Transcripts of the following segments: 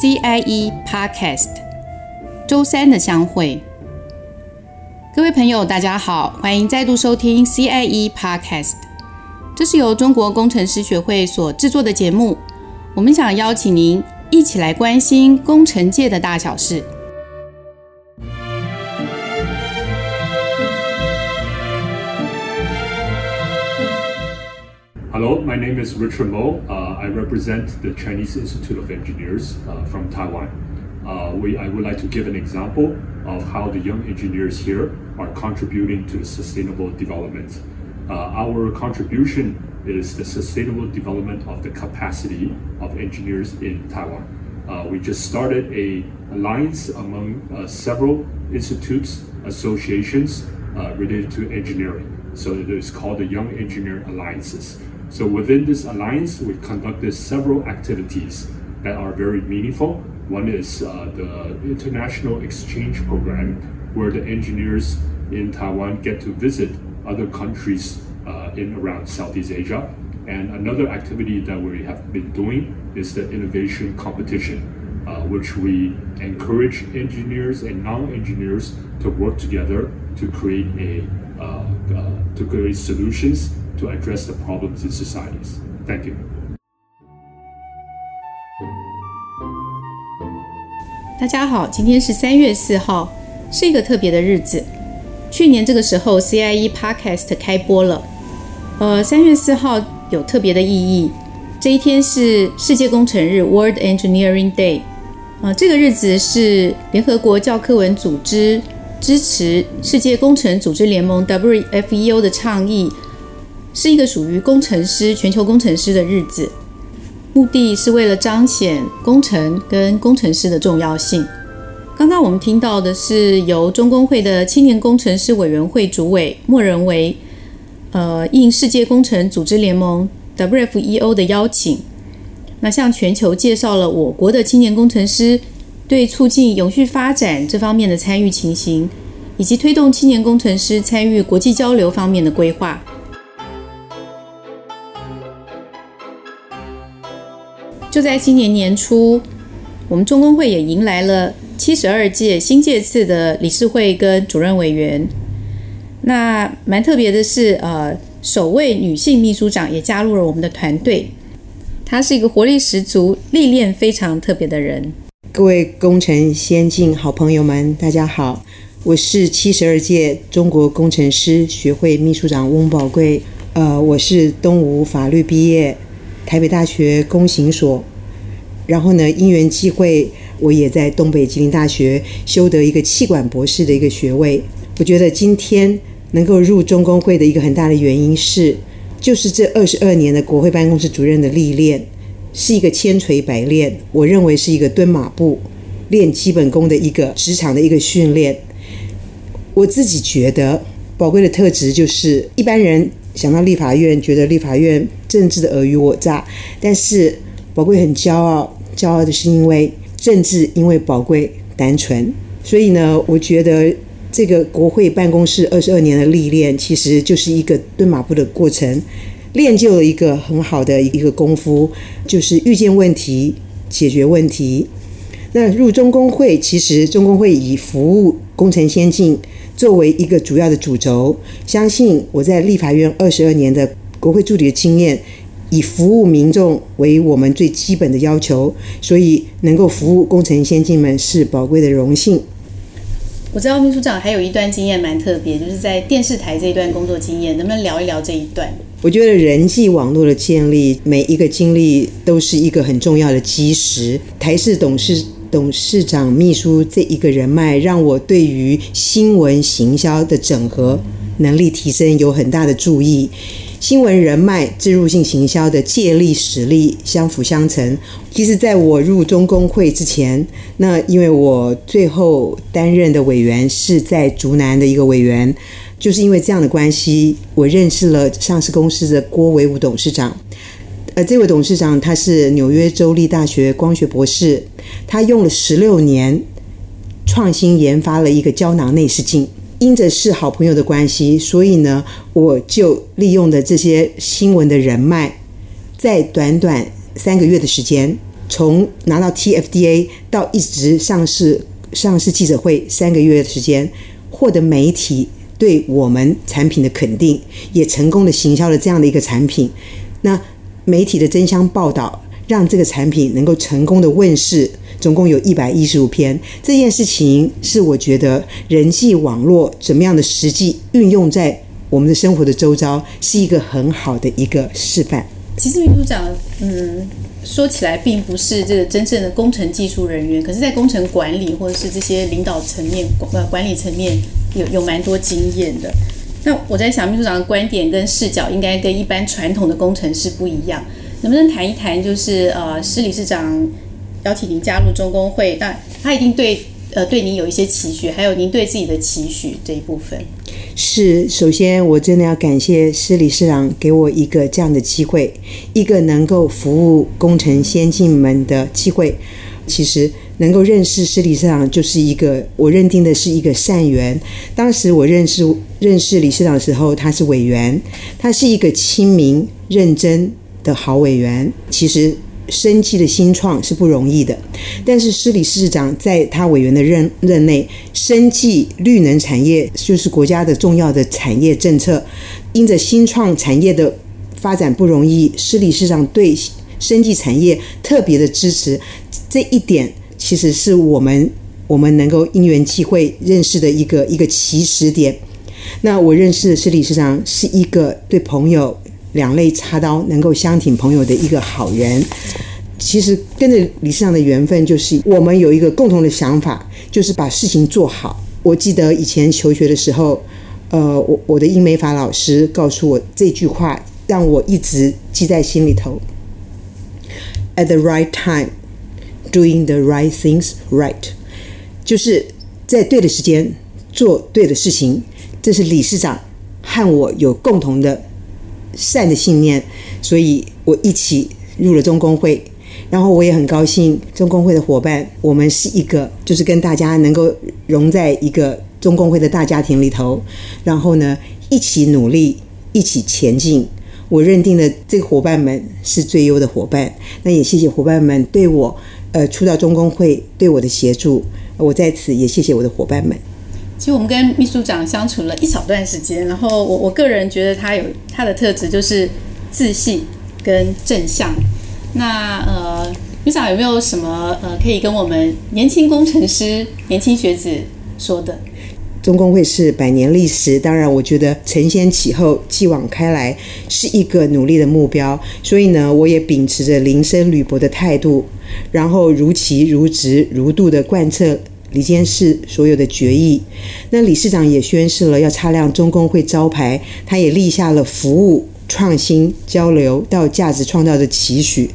CIE Podcast，周三的相会。各位朋友，大家好，欢迎再度收听 CIE Podcast。这是由中国工程师学会所制作的节目。我们想邀请您一起来关心工程界的大小事。Hello, my name is Richard Mo. Uh, I represent the Chinese Institute of Engineers uh, from Taiwan. Uh, we, I would like to give an example of how the young engineers here are contributing to the sustainable development. Uh, our contribution is the sustainable development of the capacity of engineers in Taiwan. Uh, we just started a alliance among uh, several institutes, associations related to engineering. So it is called the Young Engineer Alliances. So within this alliance, we conducted several activities that are very meaningful. One is uh, the international exchange program, where the engineers in Taiwan get to visit other countries uh, in around Southeast Asia. And another activity that we have been doing is the innovation competition, uh, which we encourage engineers and non-engineers to work together to create a uh, uh, to create solutions to address the problems in societies. Thank you. 大家好，今天是三月四号，是一个特别的日子。去年这个时候，CIE Podcast 开播了。呃，三月四号有特别的意义，这一天是世界工程日 （World Engineering Day）。啊、呃，这个日子是联合国教科文组织支持世界工程组织联盟 （WFEO） 的倡议。是一个属于工程师、全球工程师的日子，目的是为了彰显工程跟工程师的重要性。刚刚我们听到的是由中工会的青年工程师委员会主委莫仁维，呃，应世界工程组织联盟 WFEO 的邀请，那向全球介绍了我国的青年工程师对促进永续发展这方面的参与情形，以及推动青年工程师参与国际交流方面的规划。就在今年年初，我们中工会也迎来了七十二届新届次的理事会跟主任委员。那蛮特别的是，呃，首位女性秘书长也加入了我们的团队。她是一个活力十足、历练非常特别的人。各位工程先进好朋友们，大家好，我是七十二届中国工程师学会秘书长翁宝贵。呃，我是东吴法律毕业。台北大学工行所，然后呢，因缘际会，我也在东北吉林大学修得一个气管博士的一个学位。我觉得今天能够入中工会的一个很大的原因是，就是这二十二年的国会办公室主任的历练，是一个千锤百炼，我认为是一个蹲马步练基本功的一个职场的一个训练。我自己觉得宝贵的特质就是一般人。想到立法院，觉得立法院政治的尔虞我诈，但是宝贵很骄傲，骄傲的是因为政治，因为宝贵单纯，所以呢，我觉得这个国会办公室二十二年的历练，其实就是一个蹲马步的过程，练就了一个很好的一个功夫，就是遇见问题，解决问题。那入中工会，其实中工会以服务工程先进。作为一个主要的主轴，相信我在立法院二十二年的国会助理的经验，以服务民众为我们最基本的要求，所以能够服务工程先进们是宝贵的荣幸。我知道秘书长还有一段经验蛮特别，就是在电视台这一段工作经验，能不能聊一聊这一段？我觉得人际网络的建立，每一个经历都是一个很重要的基石。台视董事。董事长秘书这一个人脉，让我对于新闻行销的整合能力提升有很大的注意。新闻人脉、置入性行销的借力使力相辅相成。其实，在我入中工会之前，那因为我最后担任的委员是在竹南的一个委员，就是因为这样的关系，我认识了上市公司的郭维武董事长。呃，这位董事长他是纽约州立大学光学博士，他用了十六年创新研发了一个胶囊内视镜。因着是好朋友的关系，所以呢，我就利用的这些新闻的人脉，在短短三个月的时间，从拿到 TFDA 到一直上市上市记者会三个月的时间，获得媒体对我们产品的肯定，也成功的行销了这样的一个产品。那媒体的争相报道，让这个产品能够成功的问世。总共有一百一十五篇，这件事情是我觉得人际网络怎么样的实际运用在我们的生活的周遭，是一个很好的一个示范。其实秘书长，嗯，说起来并不是这个真正的工程技术人员，可是，在工程管理或者是这些领导层面、管管理层面有有蛮多经验的。那我在想，秘书长的观点跟视角应该跟一般传统的工程师不一样，能不能谈一谈？就是呃，施理事长。邀请您加入中工会，那他一定对呃对您有一些期许，还有您对自己的期许这一部分。是，首先我真的要感谢施理事长给我一个这样的机会，一个能够服务工程先进们的机会。其实能够认识施理事长，就是一个我认定的是一个善缘。当时我认识认识理事长的时候，他是委员，他是一个亲民认真的好委员。其实。生技的新创是不容易的，但是施理事长在他委员的任任内，生技绿能产业就是国家的重要的产业政策。因着新创产业的发展不容易，施理事长对生技产业特别的支持，这一点其实是我们我们能够因缘际会认识的一个一个起始点。那我认识的施理事长是一个对朋友。两肋插刀，能够相挺朋友的一个好人。其实跟着理事长的缘分，就是我们有一个共同的想法，就是把事情做好。我记得以前求学的时候，呃，我我的英美法老师告诉我这句话，让我一直记在心里头。At the right time, doing the right things right，就是在对的时间做对的事情。这是理事长和我有共同的。善的信念，所以我一起入了中工会，然后我也很高兴，中工会的伙伴，我们是一个，就是跟大家能够融在一个中工会的大家庭里头，然后呢，一起努力，一起前进。我认定的这个伙伴们是最优的伙伴，那也谢谢伙伴们对我，呃，初到中工会对我的协助，我在此也谢谢我的伙伴们。其实我们跟秘书长相处了一小段时间，然后我我个人觉得他有他的特质，就是自信跟正向。那呃，秘书长有没有什么呃可以跟我们年轻工程师、年轻学子说的？中工会是百年历史，当然我觉得承先启后、继往开来是一个努力的目标。所以呢，我也秉持着临深履薄的态度，然后如期、如质、如度的贯彻。李监事所有的决议，那理事长也宣示了要擦亮中工会招牌，他也立下了服务、创新、交流到价值创造的期许，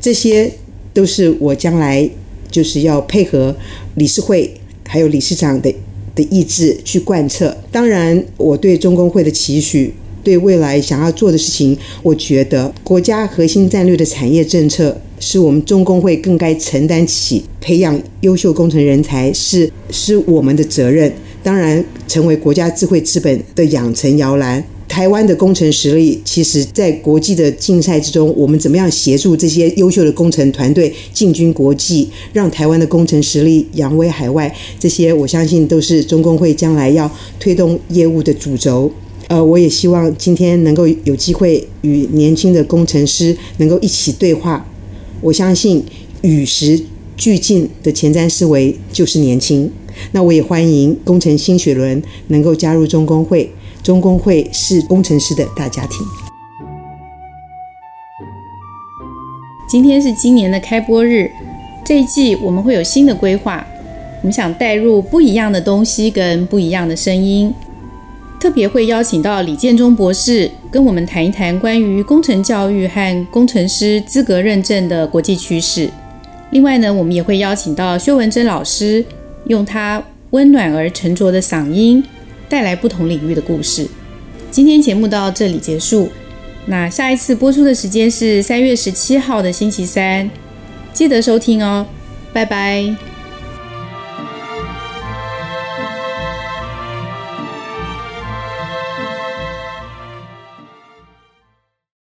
这些都是我将来就是要配合理事会还有理事长的的意志去贯彻。当然，我对中工会的期许，对未来想要做的事情，我觉得国家核心战略的产业政策。是我们中工会更该承担起培养优秀工程人才是是我们的责任。当然，成为国家智慧资本的养成摇篮。台湾的工程实力，其实在国际的竞赛之中，我们怎么样协助这些优秀的工程团队进军国际，让台湾的工程实力扬威海外？这些我相信都是中工会将来要推动业务的主轴。呃，我也希望今天能够有机会与年轻的工程师能够一起对话。我相信与时俱进的前瞻思维就是年轻。那我也欢迎工程新血轮能够加入中工会。中工会是工程师的大家庭。今天是今年的开播日，这一季我们会有新的规划。我们想带入不一样的东西跟不一样的声音。特别会邀请到李建忠博士跟我们谈一谈关于工程教育和工程师资格认证的国际趋势。另外呢，我们也会邀请到薛文珍老师，用他温暖而沉着的嗓音，带来不同领域的故事。今天节目到这里结束，那下一次播出的时间是三月十七号的星期三，记得收听哦，拜拜。